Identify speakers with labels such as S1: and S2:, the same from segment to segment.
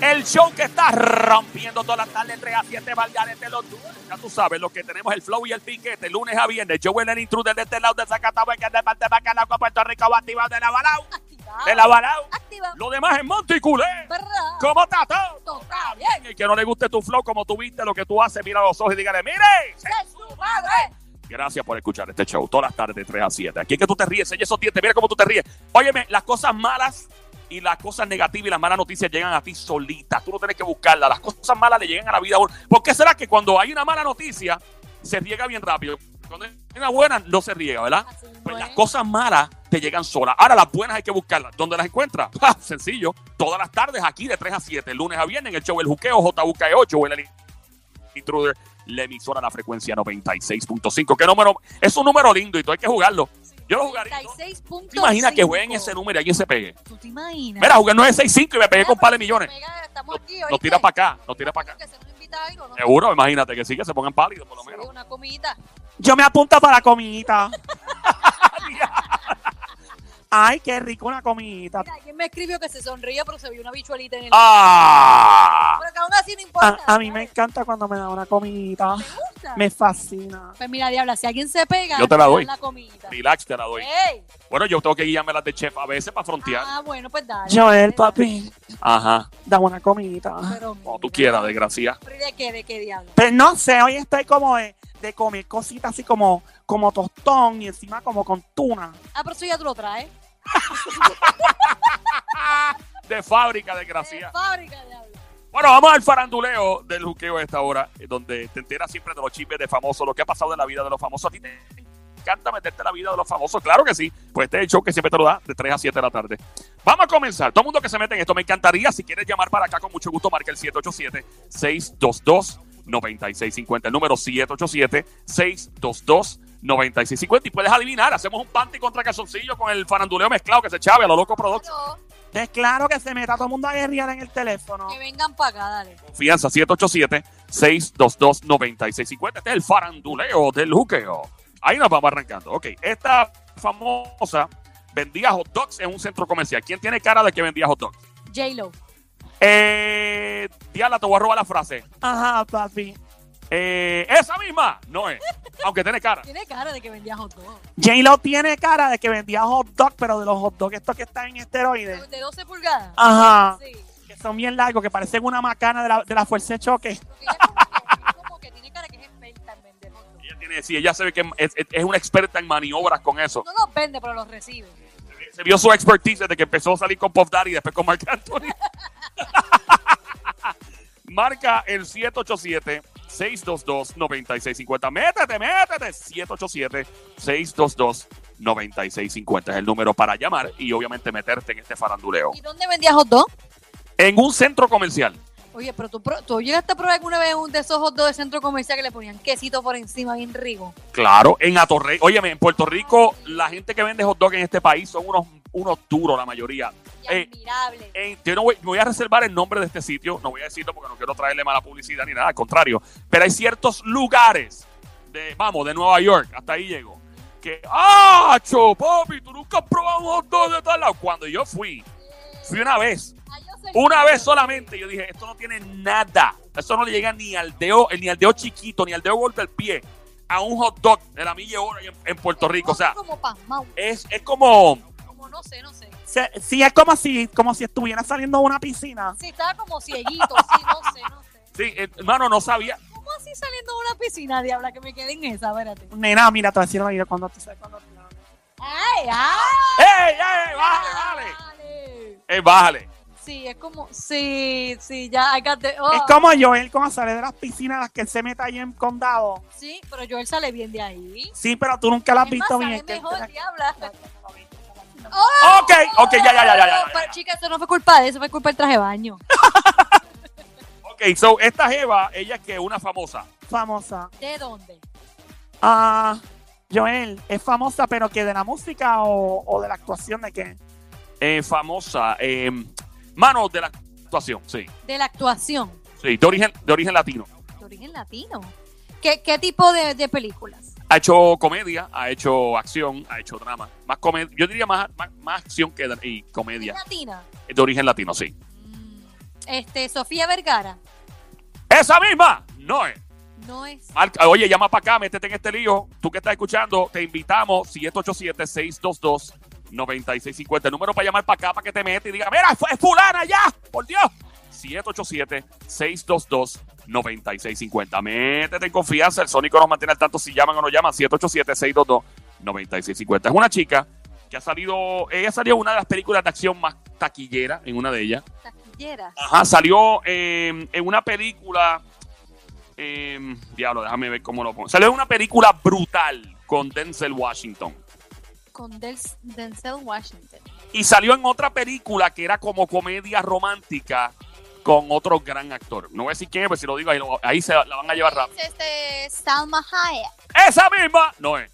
S1: El show que está rompiendo todas las tardes 3 a 7 Valgarete los duros. Ya tú sabes lo que tenemos el flow y el piquete lunes a viernes. Yo el intruder de este lado de Zacatau que es de parte de Bacalao con Puerto Rico va activado de la Balao.
S2: Activado.
S1: De la Balao.
S2: Activado.
S1: Lo demás es Monticulé. ¿Cómo está todo?
S2: Todo está bien.
S1: El que no le guste tu flow como tú viste lo que tú haces, mira los ojos y dígale, mire.
S2: ¡Es su madre!
S1: Gracias por escuchar este show todas las tardes de 3 a 7. Aquí es que tú te ríes, ella esos dientes, mira cómo tú te ríes. Óyeme, las cosas malas y las cosas negativas y las malas noticias llegan a ti solitas. Tú no tienes que buscarlas. Las cosas malas le llegan a la vida. ¿Por qué será que cuando hay una mala noticia se riega bien rápido? Cuando hay una buena no se riega, ¿verdad? Pues
S2: es.
S1: las cosas malas te llegan solas. Ahora las buenas hay que buscarlas. ¿Dónde las encuentras? Sencillo. Todas las tardes aquí de 3 a 7, lunes a viernes en el show El Juqueo, JUK8, el Intruder, la emisora a la frecuencia 96.5. ¿Qué número? Es un número lindo y todo hay que jugarlo. Yo lo jugaría. ¿no?
S2: 96.5.
S1: ¿Te imaginas que jueguen ese número y alguien se pegue?
S2: ¿Tú te imaginas?
S1: Mira, jugué 965 y me pegué
S2: Mira,
S1: con un par de
S2: pero si
S1: millones.
S2: pega, Estamos aquí,
S1: Nos
S2: ¿oíste?
S1: tira para acá, nos tira para acá.
S2: Que se nos invita algo, ¿no?
S1: Seguro, imagínate que sí, que se pongan pálidos por lo
S2: Sí,
S1: menos.
S2: una comidita.
S3: Yo me apunto para la comidita. Ay, qué rico una comidita.
S2: Mira, alguien me escribió que se sonría, pero se vio una bichuelita en el.
S1: ¡Ah!
S2: Pero que aún así no importa.
S3: A, a mí me encanta cuando me dan una comidita.
S2: ¿Te gusta?
S3: Me fascina.
S2: Pues mira, diabla, si alguien se pega,
S1: Yo te la doy.
S2: la comidita.
S1: Relax, te la doy.
S2: ¡Ey!
S1: Bueno, yo tengo que guiarme las de chef a veces para frontear.
S2: Ah, bueno, pues dale.
S3: Joel, papi,
S1: Ajá.
S3: dame una comidita.
S2: Pero
S1: Como tú quieras, desgracia.
S2: ¿Pero ¿y ¿De qué? ¿De qué diablo?
S3: Pero no sé, hoy estoy como de, de comer cositas así como, como tostón y encima como con tuna.
S2: Ah, pero eso ya tú lo traes.
S1: De fábrica,
S2: De
S1: desgracia.
S2: fábrica, diablo.
S1: Bueno, vamos al faranduleo del juqueo a esta hora, eh, donde te enteras siempre de los chismes de famosos, lo que ha pasado en la vida de los famosos. A ti te encanta meterte en la vida de los famosos, claro que sí. Pues este es el show que siempre te lo da de 3 a 7 de la tarde. Vamos a comenzar. Todo el mundo que se mete en esto, me encantaría. Si quieres llamar para acá, con mucho gusto, marca el 787-622-9650. El número 787-622-9650. Y puedes adivinar, hacemos un panty contra calzoncillo con el faranduleo mezclado que se chave a lo loco producto.
S2: Pero
S3: Es claro que se meta todo el mundo a guerrear en el teléfono.
S2: que vengan para acá, dale.
S1: Confianza 787-622-9650. Este es el faranduleo del juqueo. Ahí nos vamos arrancando. Ok, esta famosa vendía hot dogs en un centro comercial. ¿Quién tiene cara de que vendía hot dogs?
S2: J-Lo.
S1: Eh, Diana, te voy a robar la frase.
S3: Ajá, papi.
S1: Eh, esa misma no es, aunque tiene cara.
S2: Tiene cara de que vendía hot dog.
S3: J-Lo tiene cara de que vendía hot dog, pero de los hot dogs estos que están en esteroides.
S2: De 12 pulgadas.
S3: Ajá.
S2: Sí.
S3: Que son bien largos, que parecen una macana de la, de la fuerza de choque.
S2: Porque ella como que, ella como que tiene cara que es experta en vender hot dogs.
S1: Ella tiene, sí, ella se ve que es, es- es una experta en maniobras con eso.
S2: No los vende, pero los recibe.
S1: Se vio su expertise desde que empezó a salir con Puff Daddy y después con Marc Anthony. Marca el 787-622-9650. Métete, métete. 787-622-9650 es el número para llamar y obviamente meterte en este faranduleo.
S2: ¿Y dónde vendía hot dog?
S1: En un centro comercial.
S2: Oye, pero tú, tú llegaste a probar alguna vez un de esos hot dogs de centro comercial que le ponían quesito por encima bien rico.
S1: Claro, en Atorrey. Óyeme, en Puerto Rico, la gente que vende hot dog en este país son unos, unos duros, la mayoría. Eh,
S2: admirable.
S1: Eh, yo no voy, a reservar el nombre de este sitio, no voy a decirlo porque no quiero traerle mala publicidad ni nada, al contrario. Pero hay ciertos lugares, de, vamos, de Nueva York, hasta ahí llego, que, ¡ah, papi! Tú nunca has probado un hot dog de tal lado. Cuando yo fui, fui una vez,
S2: Ah,
S1: una vez solamente, yo dije, esto no tiene nada. Esto no le llega ni al dedo, ni al dedo chiquito, ni al dedo gordo del pie a un hot dog de la milla hora en, en Puerto Rico. O sea,
S2: Como pasmao.
S1: es, es como,
S2: Como no sé, no sé.
S3: Se- Sí, es como si, como si estuviera saliendo de una piscina.
S2: Sí, estaba como cieguito, sí, no sé, no sé.
S1: sí, eh, hermano, no sabía.
S2: ¿Cómo así saliendo de una piscina, diabla, que me quedé en esa? Espérate.
S3: Nena, mira, te voy a decir una idea cuando tú sabes cuando
S2: ¡Ay, ay!
S1: ¡Ey, ey, bájale, bájale!
S2: Dale.
S1: ¡Ey, bájale!
S2: Sí, es como, sí, sí, ya, I got the- oh.
S3: Es como Joel cuando sale de las piscinas las que él se mete ahí en condado.
S2: Sí, pero Joel sale bien de ahí.
S3: Sí, pero tú nunca la has
S2: Es más,
S3: visto
S2: sale
S3: bien. que-
S2: mejor,
S3: que-
S2: diabla.
S1: Ok, ok, ya, ya, ya, ya, ya, ya.
S2: Pero, chica, eso no fue culpa de eso, fue culpa del traje de baño.
S1: Ok, so, esta Jeva, ella es que una famosa.
S3: Famosa.
S2: ¿De dónde?
S3: Ah, Joel, ¿es famosa pero que de la música o, o de la actuación de qué?
S1: Eh, famosa. Eh, mano de la actuación, sí.
S2: De la actuación.
S1: Sí, de origen, de origen latino.
S2: De origen latino. ¿Qué, qué tipo de, de películas?
S1: Ha hecho comedia, ha hecho acción, ha hecho drama. Más comedia, yo diría más, más, más acción que y
S2: ¿Es
S1: comedia.
S2: latina?
S1: De origen latino, sí.
S2: Mm, Este, Sofía Vergara.
S1: ¡Esa misma! No es.
S2: No es.
S1: Marca- oye, llama para acá, métete en este lío. Tú que estás escuchando, te invitamos 787-622-9650. El número para llamar para acá para que te metas y diga, mira, fue es fulana ya, por Dios. 787-622-9650. Métete en confianza, el Sónico nos mantiene al tanto si llaman o no llaman. 787-622-9650. Es una chica que ha salido, ella salió en una de las películas de acción más taquillera, en una de ellas.
S2: Taquillera.
S1: Ajá, salió eh, en una película. eh, diablo, déjame ver cómo lo pongo. Salió en una película brutal con Denzel Washington.
S2: Con Del- Denzel Washington.
S1: Y salió en otra película que era como comedia romántica con otro gran actor. No voy a decir quién es, pero si lo digo ahí, lo- ahí se la van a llevar rápido.
S2: Es este Salma Hayek.
S1: ¡Esa misma! No es.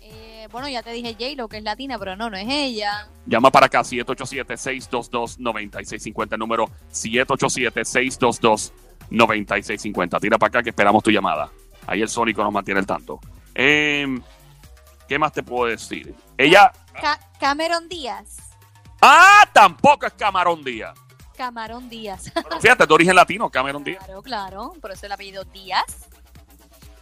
S2: Eh, bueno, ya te dije J-Lo, que es latina, pero no, no es ella.
S1: Llama para acá, 787-622-9650. El número 787-622-9650. Tira para acá que esperamos tu llamada. Ahí el Sónico nos mantiene el tanto. Em, ¿Qué más te puedo decir? Ella.
S2: Ca- Cameron Díaz.
S1: ¡Ah! Tampoco es Camarón Díaz.
S2: Camarón Díaz.
S1: Pero fíjate, de origen latino, Cameron Díaz.
S2: claro, claro. Por eso el apellido Díaz.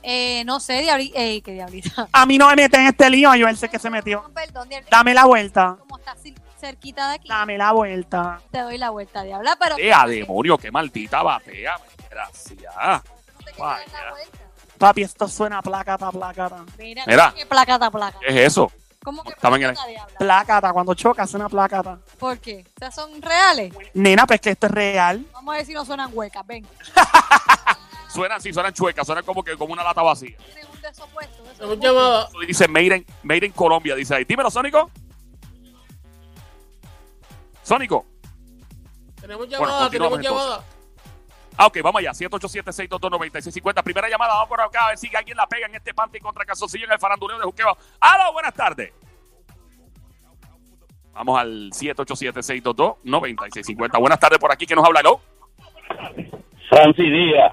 S2: Eh, no sé, diabli eh, ¿qué diablita?
S3: A mí no me meten en este lío, yo él sé que se metió.
S2: Perdón,
S3: Dame la vuelta.
S2: como está cer- cerquita de aquí,
S3: Dame la vuelta.
S2: te doy la vuelta, diabla, pero...
S1: ¡Ea, demonio! ¡Qué maldita batea! Gracias.
S2: No te quieres dar
S1: Vaya.
S2: la vuelta.
S3: Papi, esto suena placata, placata.
S2: Mira,
S1: Mira.
S2: qué placata, placa.
S1: ¿Qué es eso?
S2: ¿Cómo que
S1: Estaba en el-
S2: placata, diabla?
S3: Placata, cuando choca suena placata.
S2: ¿Por qué? O sea, son reales.
S3: Nena, pues que esto es real.
S2: Vamos a ver si no suenan huecas, ven.
S1: Suenan, sí, suenan chuecas, suenan como que como una lata vacía.
S2: Tienen un de esos puestos. de esos
S4: Tenemos
S2: puestos.
S4: llamada.
S1: Eso Dice Made in, Made in Colombia, dice ahí. Dímelo, Sónico. Sónico.
S4: Tenemos llamada, tenemos llamada.
S1: Ah, ok, vamos allá. 787-622-9650. Primera llamada, vamos por acá a ver si alguien la pega en este panty contra Calzoncillo en el faranduleo de Juqueo. ¡Aló, buenas tardes! Vamos al 787-622-9650. Buenas tardes por aquí, que nos habla? ¿Aló?
S5: Francis Díaz.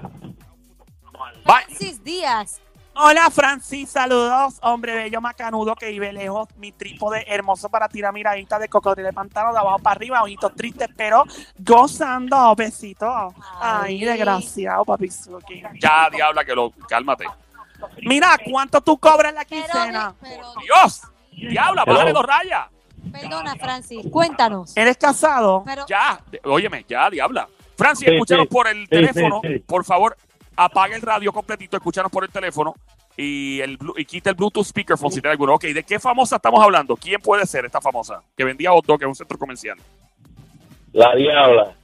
S2: Francis Díaz.
S3: Hola, Francis, saludos. Hombre bello macanudo que vive lejos. Mi trípode hermoso para tirar miraditas de cocodrilo de pantano de abajo para arriba. Ojitos tristes, pero gozando. Besitos. Ay,
S2: Ay.
S3: desgraciado, papi. Suki.
S1: Ya, diabla, que lo... Cálmate.
S3: Mira, ¿cuánto tú cobras la
S2: Pero,
S3: quincena?
S2: pero,
S1: ¡Dios! ¡Diabla, bájale dos rayas!
S2: perdona, Francis, cuéntanos.
S3: ¿Eres casado?
S2: Pero,
S1: Ya, óyeme, ya, diabla. Francis,
S5: Sí,
S1: escúchanos
S5: sí.
S1: por el
S5: Sí,
S1: teléfono.
S5: sí, sí.
S1: Por favor, apaga el radio completito, escúchanos por el teléfono y, el, blu- y quita el Bluetooth speakerphone si tiene alguno. Ok, ¿de qué famosa estamos hablando? ¿Quién puede ser esta famosa? Que vendía hot dog en un centro comercial.
S5: La Diabla.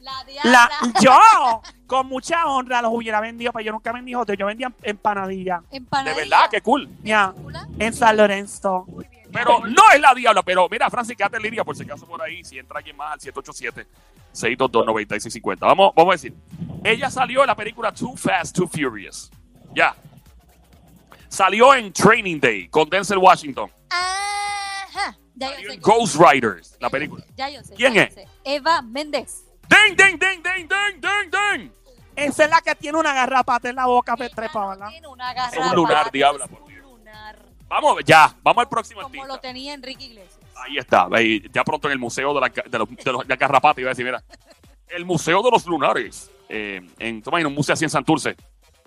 S2: la diabla.
S3: La, yo, con mucha honra, los hubiera vendido, pero yo nunca vendí hot Yo vendía empanadilla.
S1: De
S2: Empanadilla.
S1: verdad, qué cool.
S3: Ya,
S2: Película.
S3: en San Lorenzo.
S2: Muy bien.
S1: Pero no es la diabla, pero mira, Francis, quédate en línea por si acaso por ahí, si entra alguien más al 787-622-9650. Vamos, vamos a decir, ella salió en la película Too Fast, Too Furious. Ya. Salió en Training Day con Denzel Washington.
S2: Ajá. Ya yo sé.
S1: en Ghost Riders, la película.
S2: Ya yo sé.
S1: ¿Quién
S2: ya yo
S1: es?
S2: sé. Eva Méndez.
S1: ¡Ding, ding, ding, ding, ding, ding, ding!
S3: Esa es la que tiene una garrapata en la boca, Petrepa, ¿verdad?
S2: Tiene una garra.
S1: Es un lunar, diabla, por
S2: Un
S1: Dios.
S2: lunar.
S1: Vamos, ya, vamos al próximo
S2: Como
S1: artista.
S2: lo tenía Enrique Iglesias.
S1: Ahí está, ahí, ya pronto en el Museo de la, de los, de los- de Garrapata, iba a decir, mira. El Museo de los Lunares. Eh, en, toma, en un museo así en Santurce.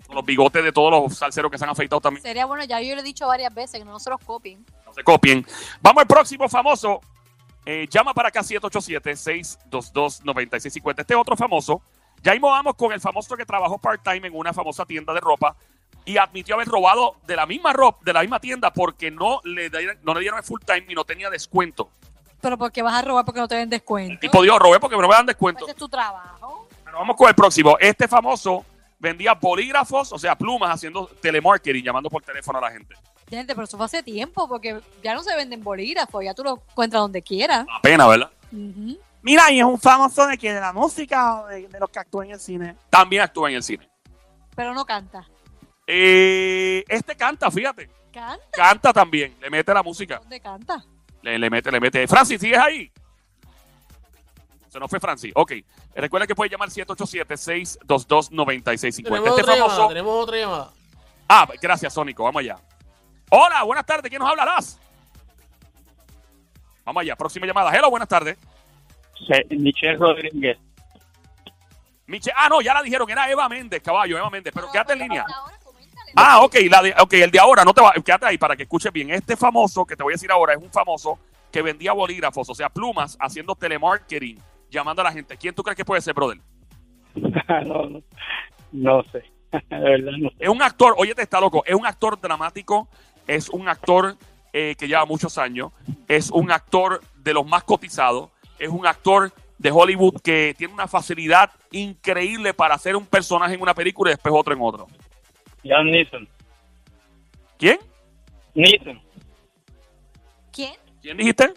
S1: Con los bigotes de todos los salseros que se han afeitado también.
S2: Sería bueno, ya yo lo he dicho varias veces, que no se los copien.
S1: No se copien. Vamos al próximo famoso. Eh, llama para acá 787-622-9650. Este otro famoso. Ya vamos con el famoso que trabajó part-time en una famosa tienda de ropa y admitió haber robado de la misma ropa, de la misma tienda, porque no le, dieron- no le dieron el full time y no tenía descuento.
S2: Pero porque vas a robar porque no te den descuento.
S1: El tipo dijo, robé porque me dan descuento.
S2: Ese es tu trabajo.
S1: Pero vamos con el próximo. Este famoso vendía bolígrafos, o sea, plumas, haciendo telemarketing, llamando por teléfono a la gente.
S2: Gente, pero eso fue hace tiempo, porque ya no se venden bolígrafos, ya tú lo encuentras donde quieras.
S1: La pena, ¿verdad?
S3: Mira, y es un famoso de que de la música o de, de los que actúan en el cine.
S1: También actúa en el cine.
S2: Pero no canta.
S1: Eh, este canta, fíjate.
S2: ¿Canta?
S1: Canta también. Le mete la música.
S2: ¿Dónde canta?
S1: Le, le mete, le mete. Francis, ¿sigues ahí? Se nos fue Francis. Ok. Recuerda que puede llamar 787-622-9650.
S4: Tenemos
S1: Este
S4: otra llamada,
S1: famoso,
S4: tenemos otra llamada.
S1: Ah, gracias, Sónico. Vamos allá. Hola, buenas tardes. ¿Quién nos hablarás? Vamos allá. Próxima llamada. Hello, buenas tardes.
S5: Michelle Rodríguez.
S1: Miche ah, no, ya la dijeron. Era Eva Méndez, caballo, Eva Méndez. Pero quédate en línea.
S2: Ahora.
S1: Ah, ok, la de, ok, el de ahora, no te va, quédate ahí para que escuches bien. Este famoso que te voy a decir ahora es un famoso que vendía bolígrafos, o sea, plumas, haciendo telemarketing, llamando a la gente. ¿Quién tú crees que puede ser, brother?
S5: no, no, no sé. De verdad no sé.
S1: Es un actor, oye, te está loco, es un actor dramático, es un actor eh, que lleva muchos años, es un actor de los más cotizados, es un actor de Hollywood que tiene una facilidad increíble para hacer un personaje en una película y después otro en otro.
S5: Jan Neeson.
S1: ¿Quién?
S5: Neeson.
S2: ¿Quién?
S1: ¿Quién dijiste?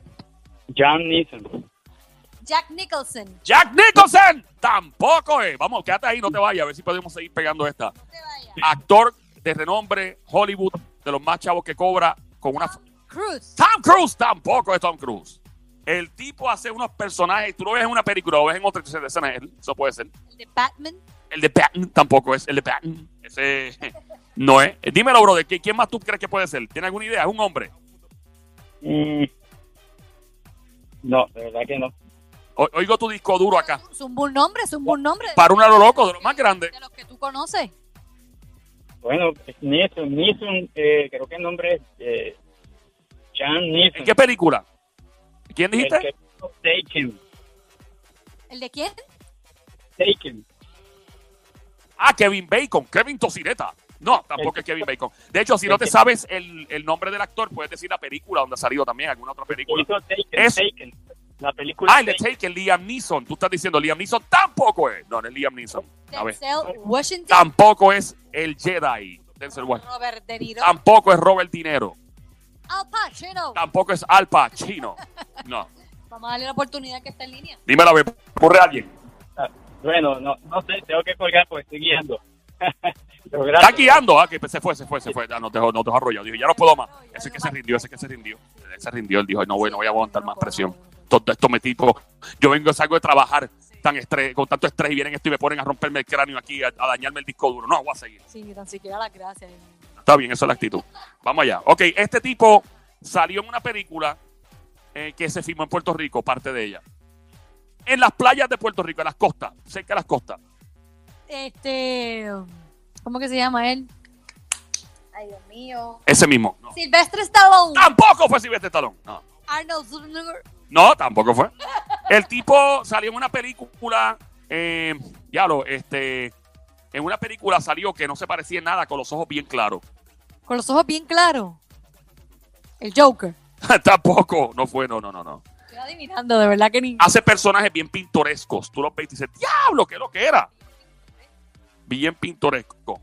S5: Jan Neeson.
S2: Jack Nicholson.
S1: Jack Nicholson. Tampoco es. Vamos, quédate ahí, no te vayas, a ver si podemos seguir pegando esta.
S2: No te vayas.
S1: Actor de renombre, Hollywood, de los más chavos que cobra, con una...
S2: Cruz.
S1: Tom Cruise tampoco es Tom Cruise. El tipo hace unos personajes, tú lo ves en una película o ves en otra escena, eso puede ser.
S2: El de Batman.
S1: El de Patton tampoco es, el de Patton, ese no es. Dímelo, brother, ¿qui- ¿quién más tú crees que puede ser? ¿Tiene alguna idea? ¿Es un hombre?
S5: Mm. No, de verdad que no.
S1: O- oigo tu disco duro acá.
S2: Es un buen nombre, es un buen nombre.
S1: Para un a lo loco, de los más grandes.
S2: De los que tú conoces.
S5: Bueno, es Neeson. Neeson, eh, creo que el nombre es eh, Jan.
S1: ¿En qué película? ¿Quién
S5: El
S1: dijiste?
S5: que hizo Taken.
S2: ¿El de quién?
S5: Taken.
S1: Ah, Kevin Bacon, Kevin Tocineta. No, tampoco es Kevin Bacon. De hecho, si no te sabes el, el nombre del actor, puedes decir la película donde ha salido también, alguna otra película.
S5: Taken.
S1: Es-
S5: Taken. La película
S1: Ah, el de
S5: Taken.
S1: Taken, Liam Neeson. Tú estás diciendo Liam Neeson tampoco es. No, no es Liam Neeson. A ver.
S2: Washington.
S1: Tampoco es el Jedi. Denzel Washington.
S2: Robert De Niro.
S1: Tampoco es Robert Dinero.
S2: Al Pacino.
S1: Tampoco es Al Pacino. No.
S2: Vamos a darle la oportunidad que está en línea.
S1: Dímelo a ver. Corre a alguien.
S5: Ah, Bueno, no, no sé, tengo que colgar porque estoy guiando.
S1: Está guiando. Ah, que se fue, se fue, se fue. Ya no te no te dejó arrollado. Dijo, ya no puedo más. Ese que se rindió, ese que se rindió. Ese se rindió. Él dijo, no, bueno, voy a aguantar más presión. Todo esto me tipo. Yo vengo, salgo de trabajar tan estrés, con tanto estrés y vienen esto y me ponen a romperme el cráneo aquí, a, a dañarme el disco duro. No, voy a seguir.
S2: Sí, ni tan siquiera las gracias.
S1: Está bien, esa es la actitud. Vamos allá. Ok, este tipo salió en una película eh, que se filmó en Puerto Rico, parte de ella. En las playas de Puerto Rico, en las costas, cerca de las costas.
S2: Este. ¿Cómo que se llama él? Ay, Dios mío.
S1: Ese mismo. No.
S2: Silvestre Stallone.
S1: Tampoco fue Silvestre Stallone. No.
S2: Arnold Schwarzenegger.
S1: No, tampoco fue. El tipo salió en una película, eh, ya lo, este, en una película salió que no se parecía en nada, con los ojos bien claros.
S2: Con los ojos bien claros. El Joker.
S1: tampoco, no fue, no, no, no, no.
S2: Estoy adivinando, de verdad que ni.
S1: Hace personajes bien pintorescos. Tú los ves y dices, diablo, ¿qué es lo que era? Bien pintoresco.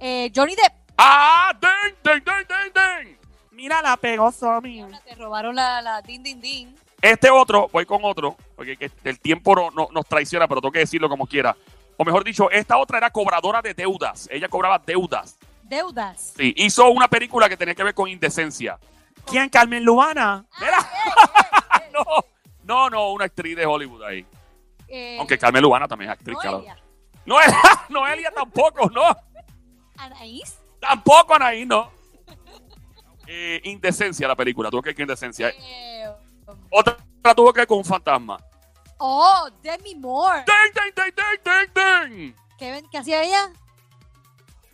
S2: Eh, Johnny Depp.
S1: ¡Ah! ¡Den, den, den, den, den!
S3: Mira, la pegó Somi.
S2: Te robaron la, la din din din.
S1: Este otro, voy con otro, porque que el tiempo no, no- nos traiciona, pero tengo que decirlo como quiera. O mejor dicho, esta otra era cobradora de deudas. Ella cobraba deudas.
S2: Deudas.
S1: Sí, hizo una película que tenía que ver con indecencia.
S3: ¿Quién? Carmen Lubana.
S1: Mira. no, no, no, una actriz de Hollywood ahí.
S2: Eh,
S1: Aunque Carmen Lubana también es actriz.
S2: Noelia.
S1: Noelia, Noelia tampoco, no.
S2: Anaís.
S1: Tampoco, Anaí, no. Eh, indecencia la película, tuvo que ver con indecencia.
S2: Eh,
S1: Otra tuvo que ver con un fantasma.
S2: oh, Demi Moore.
S1: ¡Den, den, den, den, den, den!
S2: ¿Qué, ven- qué hacía ella?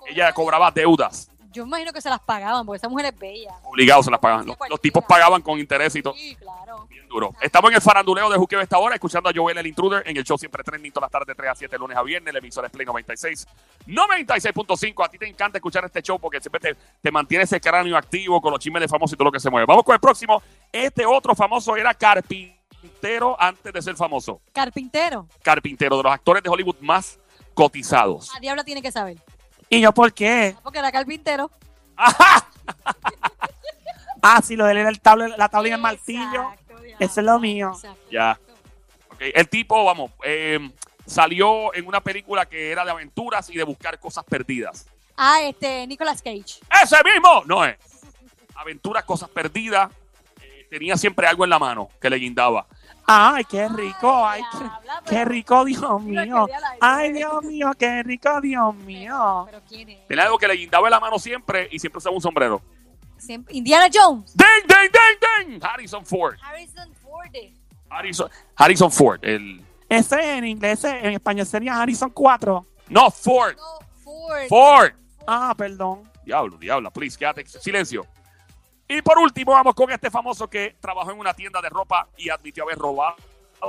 S1: Ella cobraba deudas.
S2: Yo imagino que se las pagaban porque esa mujer es bella.
S1: Obligados se las pagaban. Los, los tipos pagaban con interés y todo.
S2: Sí, claro.
S1: Bien duro. Estamos en el faranduleo de Juqueo esta hora, escuchando a Joel el Intruder en el show siempre trending todas las tardes de 3 a 7, lunes a viernes, el emisor es Play 96. 96.5. A ti te encanta escuchar este show porque siempre te, te mantiene ese cráneo activo con los chismes de famosos y todo lo que se mueve. Vamos con el próximo. Este otro famoso era carpintero antes de ser famoso.
S2: Carpintero.
S1: Carpintero, de los actores de Hollywood más cotizados.
S2: A Diabla tiene que saber.
S3: ¿Y yo por qué?
S2: Porque era carpintero.
S1: ¡Ajá!
S3: Ah, sí, lo de él era el tabla, la tabla y el martillo.
S2: Diabla.
S3: Eso es lo mío.
S2: Exacto.
S1: Ya. Ok, El tipo, vamos, eh, salió en una película que era de aventuras y de buscar cosas perdidas.
S2: Ah, este, Nicolas Cage.
S1: ¡Ese mismo! No es. Aventuras, cosas perdidas. Tenía siempre algo en la mano que le guindaba.
S3: Ay, qué rico. Ay, qué, rico, Dios mío. Ay, Dios mío, qué rico, Dios mío.
S1: Tenía algo que le guindaba en la mano siempre y siempre usaba un sombrero.
S2: Siempre- Indiana Jones.
S1: ¡Ding, ding, ding, ding! Harrison Ford.
S2: Harrison Ford.
S1: Harrison, Harrison Ford. El,
S3: Ese en inglés, en español sería Harrison 4.
S1: no, Ford.
S2: No, Ford.
S1: Ford.
S3: Ah, perdón.
S1: Diablo, diabla, please, quédate, silencio. Y por último, vamos con este famoso que trabajó en una tienda de ropa y admitió haber robado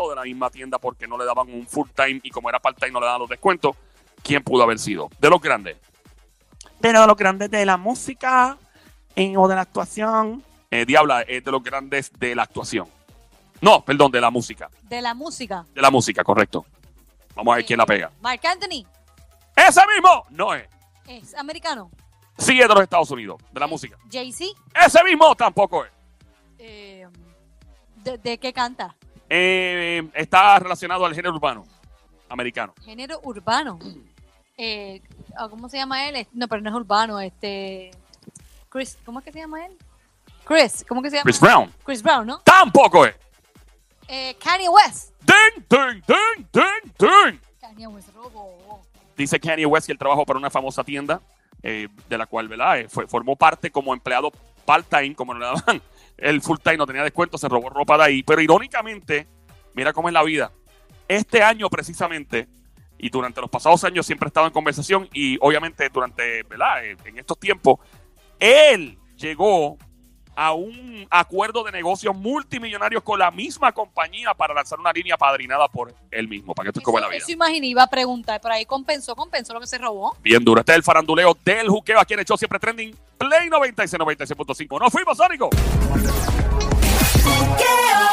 S1: de la misma tienda porque no le daban un full time y como era part time no le daban los descuentos. ¿Quién pudo haber sido? De los grandes.
S3: Pero de los grandes de la música en- o de la actuación.
S1: Eh, Diabla es de los grandes de la actuación. No, perdón, de la música.
S2: De la música.
S1: De la música, correcto. Vamos a ver quién la pega.
S2: Mark Anthony.
S1: ¡Ese mismo! No es.
S2: Es americano.
S1: Sí es de los Estados Unidos, de la música.
S2: Jay-Z.
S1: Ese mismo tampoco es.
S2: Eh, de, de qué canta?
S1: Eh, está relacionado al género urbano americano.
S2: Género urbano. Eh, ah, ¿Cómo se llama él? No, pero no es urbano. Este. Chris. ¿Cómo es que se llama él? Chris. ¿Cómo es que se llama?
S1: Chris Brown.
S2: Chris Brown, ¿no?
S1: Tampoco es.
S2: Eh, Kanye West.
S1: ¡Ding, ding, ding, ding, ding!
S2: Kanye West robo.
S1: Dice Kanye West que él trabajó para una famosa tienda, eh, de la cual. Eh, formó parte como empleado part-time, como no le daban el full-time, no tenía descuento, se robó ropa de ahí. Pero irónicamente, mira cómo es la vida. Este año precisamente, y durante los pasados años siempre he estado en conversación, y obviamente durante, ¿verdad? Eh, en estos tiempos, él llegó a un acuerdo de negocios multimillonarios con la misma compañía para lanzar una línea padrinada por él mismo, para que esto es como es la vida.
S2: eso imaginé, iba a preguntar, pero ahí compensó, compensó lo que se robó.
S1: Bien duro. Este es el faranduleo del juqueo aquí en el show siempre trending. Play 96, 96.5. Nos fuimos, Sónico.
S4: Juqueo.